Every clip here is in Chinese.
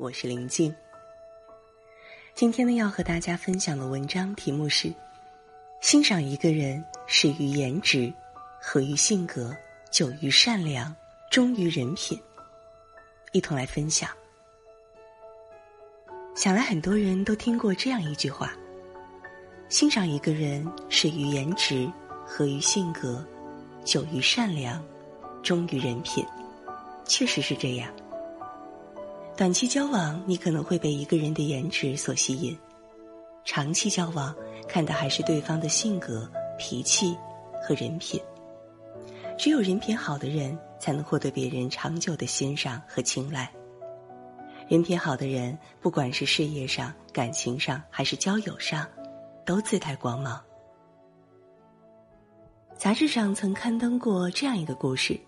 我是林静。今天呢，要和大家分享的文章题目是：欣赏一个人始于颜值，合于性格，久于善良，忠于人品。一同来分享。想来很多人都听过这样一句话：欣赏一个人始于颜值，合于性格，久于善良，忠于人品。确实是这样。短期交往，你可能会被一个人的颜值所吸引；长期交往，看的还是对方的性格、脾气和人品。只有人品好的人，才能获得别人长久的欣赏和青睐。人品好的人，不管是事业上、感情上，还是交友上，都自带光芒。杂志上曾刊登过这样一个故事。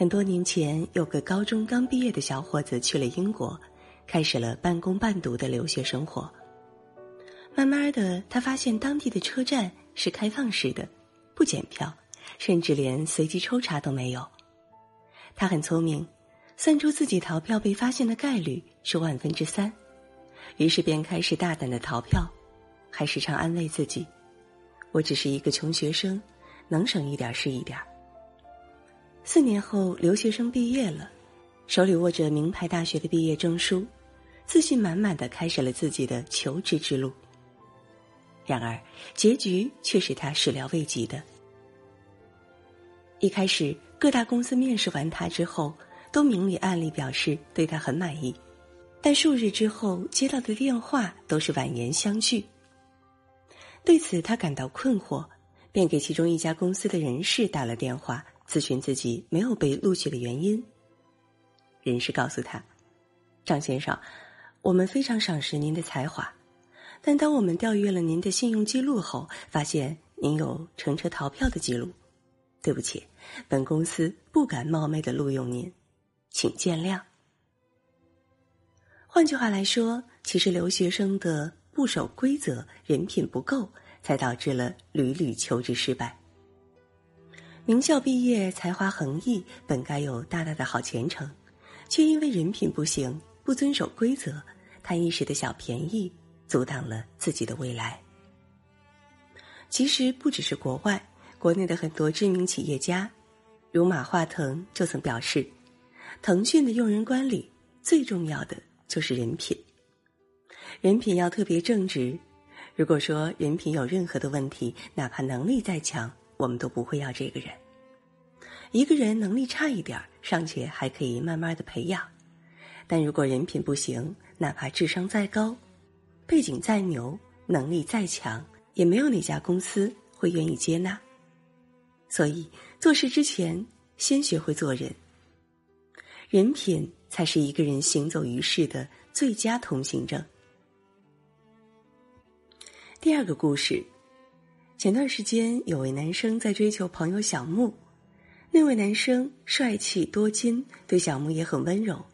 很多年前，有个高中刚毕业的小伙子去了英国，开始了半工半读的留学生活。慢慢的，他发现当地的车站是开放式的，不检票，甚至连随机抽查都没有。他很聪明，算出自己逃票被发现的概率是万分之三，于是便开始大胆的逃票，还时常安慰自己：“我只是一个穷学生，能省一点是一点儿。”四年后，留学生毕业了，手里握着名牌大学的毕业证书，自信满满的开始了自己的求职之路。然而，结局却是他始料未及的。一开始，各大公司面试完他之后，都明里暗里表示对他很满意，但数日之后接到的电话都是婉言相拒。对此，他感到困惑，便给其中一家公司的人事打了电话。咨询自己没有被录取的原因，人事告诉他：“张先生，我们非常赏识您的才华，但当我们调阅了您的信用记录后，发现您有乘车逃票的记录。对不起，本公司不敢冒昧的录用您，请见谅。”换句话来说，其实留学生的不守规则、人品不够，才导致了屡屡求职失败。名校毕业，才华横溢，本该有大大的好前程，却因为人品不行，不遵守规则，贪一时的小便宜，阻挡了自己的未来。其实不只是国外，国内的很多知名企业家，如马化腾就曾表示，腾讯的用人管理最重要的就是人品，人品要特别正直。如果说人品有任何的问题，哪怕能力再强。我们都不会要这个人。一个人能力差一点尚且还可以慢慢的培养，但如果人品不行，哪怕智商再高，背景再牛，能力再强，也没有哪家公司会愿意接纳。所以做事之前，先学会做人。人品才是一个人行走于世的最佳通行证。第二个故事。前段时间，有位男生在追求朋友小木，那位男生帅气多金，对小木也很温柔，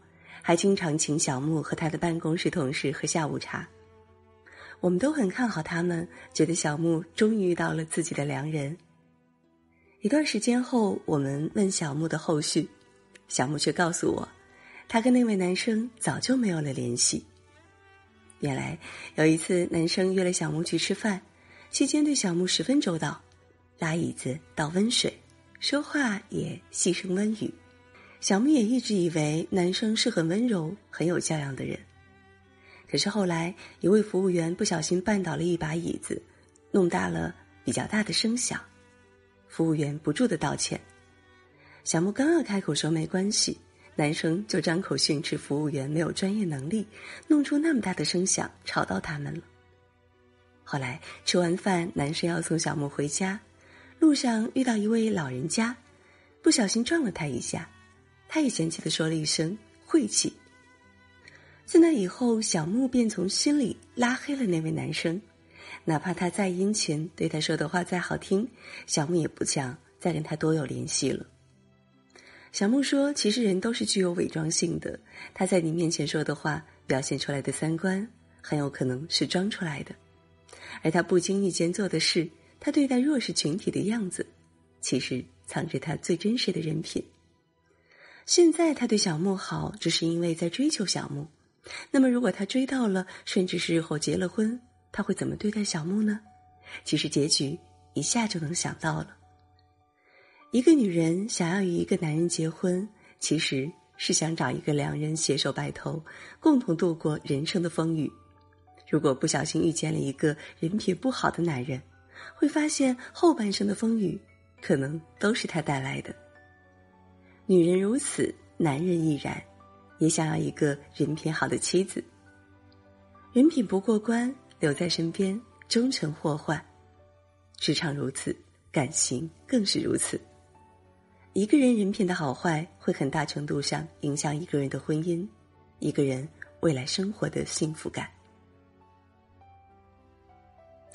还经常请小木和他的办公室同事喝下午茶。我们都很看好他们，觉得小木终于遇到了自己的良人。一段时间后，我们问小木的后续，小木却告诉我，他跟那位男生早就没有了联系。原来有一次，男生约了小木去吃饭。期间对小木十分周到，拉椅子、倒温水，说话也细声温语。小木也一直以为男生是很温柔、很有教养的人。可是后来，一位服务员不小心绊倒了一把椅子，弄大了比较大的声响。服务员不住的道歉。小木刚要开口说没关系，男生就张口训斥服务员没有专业能力，弄出那么大的声响，吵到他们了。后来吃完饭，男生要送小木回家，路上遇到一位老人家，不小心撞了他一下，他也嫌弃的说了一声“晦气”。自那以后，小木便从心里拉黑了那位男生，哪怕他再殷勤，对他说的话再好听，小木也不想再跟他多有联系了。小木说：“其实人都是具有伪装性的，他在你面前说的话，表现出来的三观，很有可能是装出来的。”而他不经意间做的事，他对待弱势群体的样子，其实藏着他最真实的人品。现在他对小木好，只是因为在追求小木，那么，如果他追到了，甚至是日后结了婚，他会怎么对待小木呢？其实结局一下就能想到了。一个女人想要与一个男人结婚，其实是想找一个两人携手白头，共同度过人生的风雨。如果不小心遇见了一个人品不好的男人，会发现后半生的风雨，可能都是他带来的。女人如此，男人亦然，也想要一个人品好的妻子。人品不过关，留在身边，终成祸患。职场如此，感情更是如此。一个人人品的好坏，会很大程度上影响一个人的婚姻，一个人未来生活的幸福感。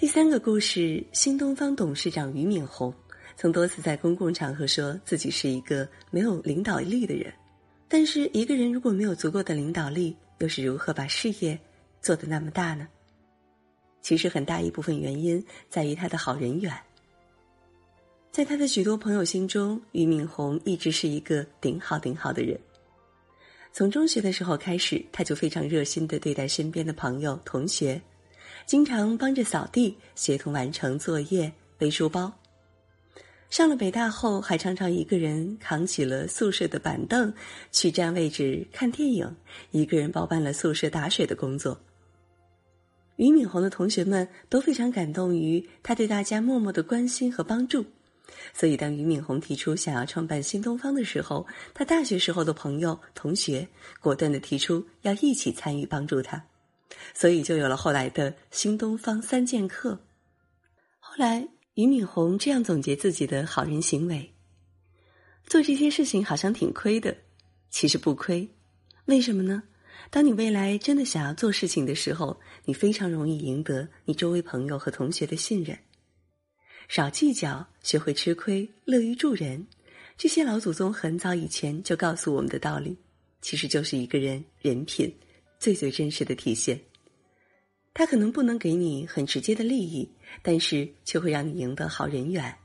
第三个故事，新东方董事长俞敏洪曾多次在公共场合说自己是一个没有领导力的人。但是，一个人如果没有足够的领导力，又是如何把事业做得那么大呢？其实，很大一部分原因在于他的好人缘。在他的许多朋友心中，俞敏洪一直是一个顶好顶好的人。从中学的时候开始，他就非常热心的对待身边的朋友、同学，经常帮着扫地、协同完成作业、背书包。上了北大后，还常常一个人扛起了宿舍的板凳，去占位置看电影，一个人包办了宿舍打水的工作。俞敏洪的同学们都非常感动于他对大家默默的关心和帮助。所以，当俞敏洪提出想要创办新东方的时候，他大学时候的朋友、同学果断的提出要一起参与帮助他，所以就有了后来的新东方三剑客。后来，俞敏洪这样总结自己的好人行为：做这些事情好像挺亏的，其实不亏。为什么呢？当你未来真的想要做事情的时候，你非常容易赢得你周围朋友和同学的信任。少计较，学会吃亏，乐于助人，这些老祖宗很早以前就告诉我们的道理，其实就是一个人人品最最真实的体现。他可能不能给你很直接的利益，但是却会让你赢得好人缘，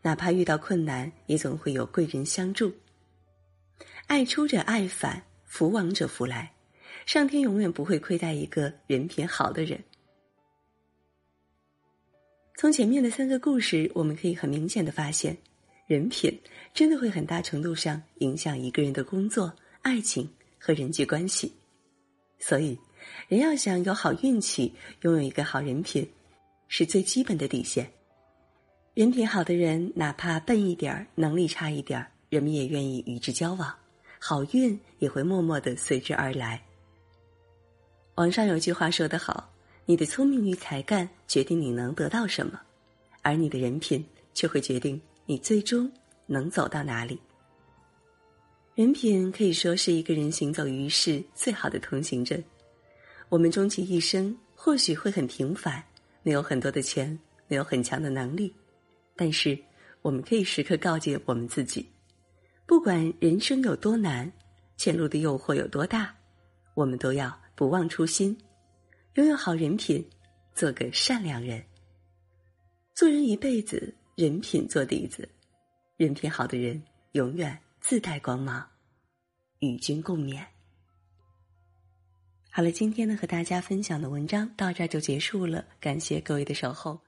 哪怕遇到困难，也总会有贵人相助。爱出者爱返，福往者福来，上天永远不会亏待一个人品好的人。从前面的三个故事，我们可以很明显的发现，人品真的会很大程度上影响一个人的工作、爱情和人际关系。所以，人要想有好运气，拥有一个好人品，是最基本的底线。人品好的人，哪怕笨一点儿、能力差一点儿，人们也愿意与之交往，好运也会默默的随之而来。网上有句话说得好。你的聪明与才干决定你能得到什么，而你的人品却会决定你最终能走到哪里。人品可以说是一个人行走于世最好的通行证。我们终其一生或许会很平凡，没有很多的钱，没有很强的能力，但是我们可以时刻告诫我们自己：不管人生有多难，前路的诱惑有多大，我们都要不忘初心。拥有好人品，做个善良人。做人一辈子，人品做底子。人品好的人，永远自带光芒。与君共勉。好了，今天呢和大家分享的文章到这儿就结束了，感谢各位的守候。